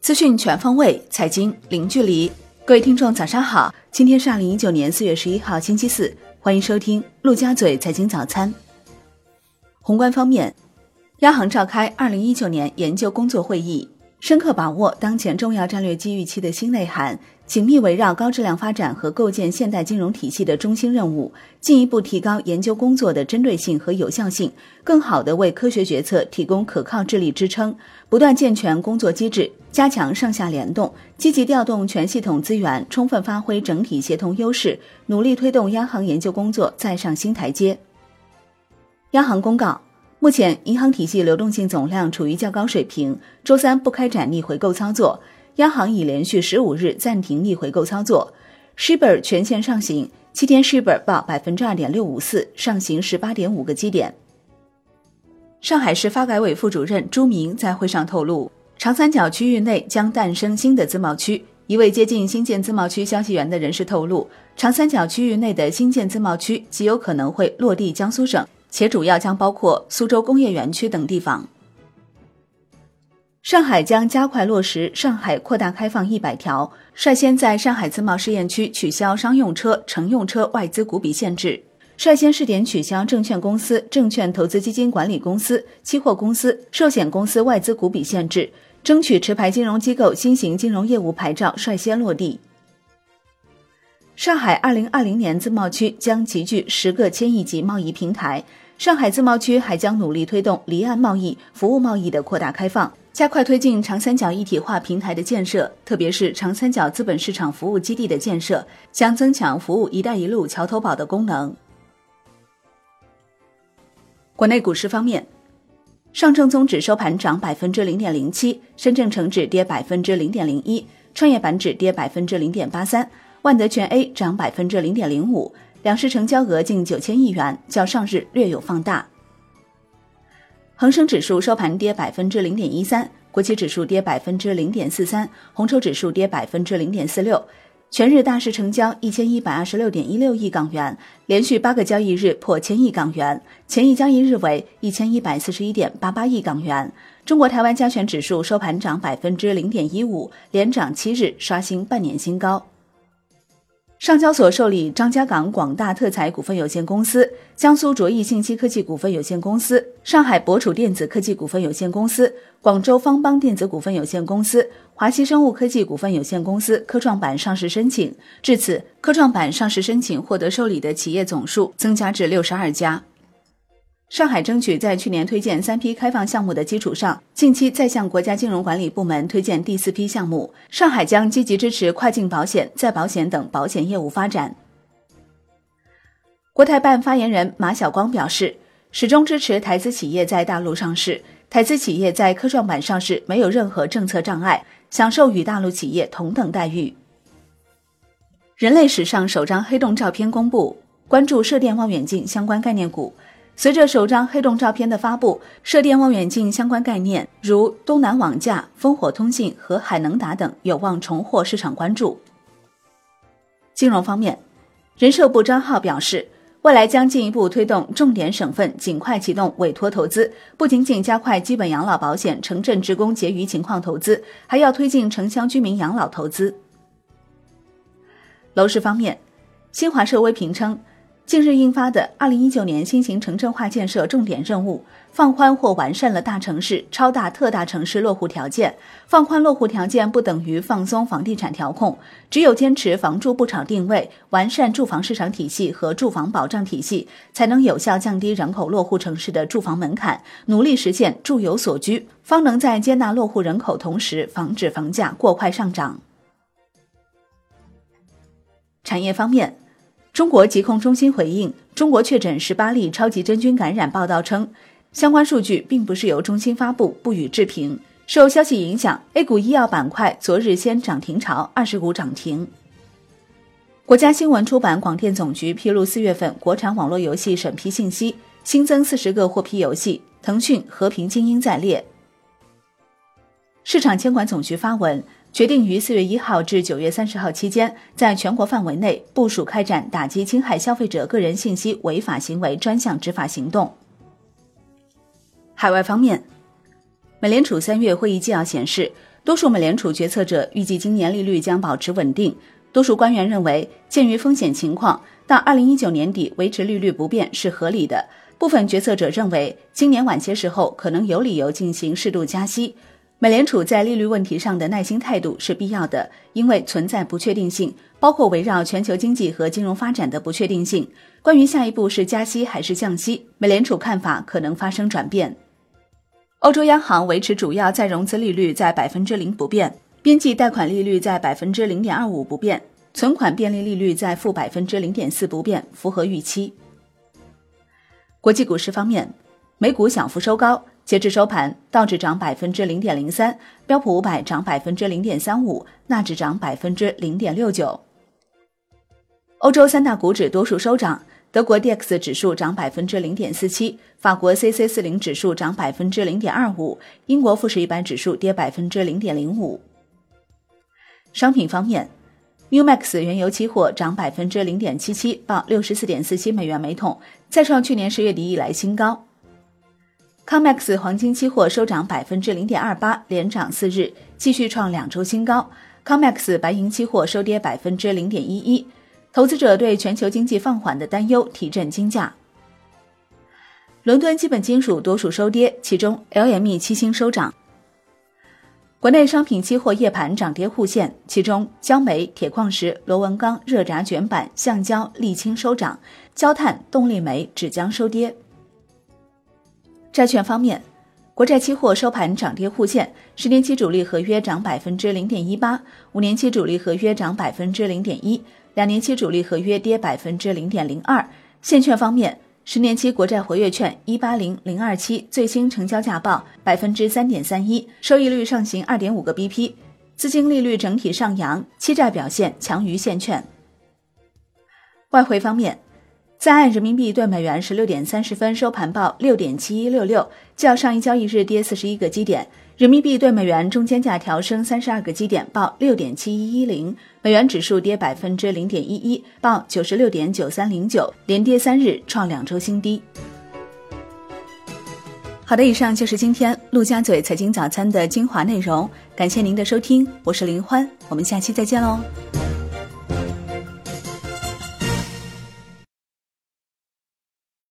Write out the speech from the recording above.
资讯全方位，财经零距离。各位听众，早上好！今天是二零一九年四月十一号，星期四，欢迎收听陆家嘴财经早餐。宏观方面，央行召开二零一九年研究工作会议。深刻把握当前重要战略机遇期的新内涵，紧密围绕高质量发展和构建现代金融体系的中心任务，进一步提高研究工作的针对性和有效性，更好地为科学决策提供可靠智力支撑。不断健全工作机制，加强上下联动，积极调动全系统资源，充分发挥整体协同优势，努力推动央行研究工作再上新台阶。央行公告。目前，银行体系流动性总量处于较高水平。周三不开展逆回购操作，央行已连续十五日暂停逆回购操作。Shibor 全线上行，七天 Shibor 报百分之二点六五四，上行十八点五个基点。上海市发改委副主任朱明在会上透露，长三角区域内将诞生新的自贸区。一位接近新建自贸区消息源的人士透露，长三角区域内的新建自贸区极有可能会落地江苏省。且主要将包括苏州工业园区等地方。上海将加快落实上海扩大开放一百条，率先在上海自贸试验区取消商用车、乘用车外资股比限制，率先试点取消证券公司、证券投资基金管理公司、期货公司、寿险公司外资股比限制，争取持牌金融机构新型金融业务牌照率先落地。上海二零二零年自贸区将集聚十个千亿级贸易平台。上海自贸区还将努力推动离岸贸易、服务贸易的扩大开放，加快推进长三角一体化平台的建设，特别是长三角资本市场服务基地的建设，将增强服务“一带一路”桥头堡的功能。国内股市方面，上证综指收盘涨百分之零点零七，深圳成指跌百分之零点零一，创业板指跌百分之零点八三。万德全 A 涨百分之零点零五，两市成交额近九千亿元，较上日略有放大。恒生指数收盘跌百分之零点一三，国企指数跌百分之零点四三，红筹指数跌百分之零点四六。全日大市成交一千一百二十六点一六亿港元，连续八个交易日破千亿港元，前一交易日为一千一百四十一点八八亿港元。中国台湾加权指数收盘涨百分之零点一五，连涨七日，刷新半年新高。上交所受理张家港广大特材股份有限公司、江苏卓翼信息科技股份有限公司、上海博楚电子科技股份有限公司、广州方邦电子股份有限公司、华西生物科技股份有限公司科创板上市申请。至此，科创板上市申请获得受理的企业总数增加至六十二家。上海争取在去年推荐三批开放项目的基础上，近期再向国家金融管理部门推荐第四批项目。上海将积极支持跨境保险、再保险等保险业务发展。国台办发言人马晓光表示，始终支持台资企业在大陆上市，台资企业在科创板上市没有任何政策障碍，享受与大陆企业同等待遇。人类史上首张黑洞照片公布，关注射电望远镜相关概念股。随着首张黑洞照片的发布，射电望远镜相关概念如东南网架、烽火通信和海能达等有望重获市场关注。金融方面，人社部张浩表示，未来将进一步推动重点省份尽快启动委托投资，不仅仅加快基本养老保险城镇职工结余情况投资，还要推进城乡居民养老投资。楼市方面，新华社微评称。近日印发的《二零一九年新型城镇化建设重点任务》，放宽或完善了大城市、超大、特大城市落户条件。放宽落户条件不等于放松房地产调控，只有坚持房住不炒定位，完善住房市场体系和住房保障体系，才能有效降低人口落户城市的住房门槛，努力实现住有所居，方能在接纳落户人口同时，防止房价过快上涨。产业方面。中国疾控中心回应中国确诊十八例超级真菌感染报道称，相关数据并不是由中心发布，不予置评。受消息影响，A 股医药板块昨日先涨停潮，二十股涨停。国家新闻出版广电总局披露四月份国产网络游戏审批信息，新增四十个获批游戏，腾讯《和平精英》在列。市场监管总局发文。决定于四月一号至九月三十号期间，在全国范围内部署开展打击侵害消费者个人信息违法行为专项执法行动。海外方面，美联储三月会议纪要显示，多数美联储决策者预计今年利率将保持稳定。多数官员认为，鉴于风险情况，到二零一九年底维持利率不变是合理的。部分决策者认为，今年晚些时候可能有理由进行适度加息。美联储在利率问题上的耐心态度是必要的，因为存在不确定性，包括围绕全球经济和金融发展的不确定性。关于下一步是加息还是降息，美联储看法可能发生转变。欧洲央行维持主要再融资利率在百分之零不变，边际贷款利率在百分之零点二五不变，存款便利利率在负百分之零点四不变，符合预期。国际股市方面，美股小幅收高。截至收盘，道指涨百分之零点零三，标普五百涨百分之零点三五，纳指涨百分之零点六九。欧洲三大股指多数收涨，德国 D X 指数涨百分之零点四七，法国 C C 四零指数涨百分之零点二五，英国富时一百指数跌百分之零点零五。商品方面，New Max 原油期货涨百分之零点七七，报六十四点四七美元每桶，再创去年十月底以来新高。COMEX 黄金期货收涨百分之零点二八，连涨四日，继续创两周新高。COMEX 白银期货收跌百分之零点一一，投资者对全球经济放缓的担忧提振金价。伦敦基本金属多数收跌，其中 LME 期锌收涨。国内商品期货夜盘涨跌互现，其中焦煤、铁矿石、螺纹钢、热轧卷板、橡胶、沥青收涨，焦炭、动力煤、纸浆收跌。债券方面，国债期货收盘涨跌互现，十年期主力合约涨百分之零点一八，五年期主力合约涨百分之零点一，两年期主力合约跌百分之零点零二。现券方面，十年期国债活跃券一八零零二七最新成交价报百分之三点三一，收益率上行二点五个 BP，资金利率整体上扬，期债表现强于现券。外汇方面。在岸人民币对美元十六点三十分收盘报六点七一六六，较上一交易日跌四十一个基点。人民币对美元中间价调升三十二个基点，报六点七一一零。美元指数跌百分之零点一一，报九十六点九三零九，连跌三日，创两周新低。好的，以上就是今天陆家嘴财经早餐的精华内容，感谢您的收听，我是林欢，我们下期再见喽。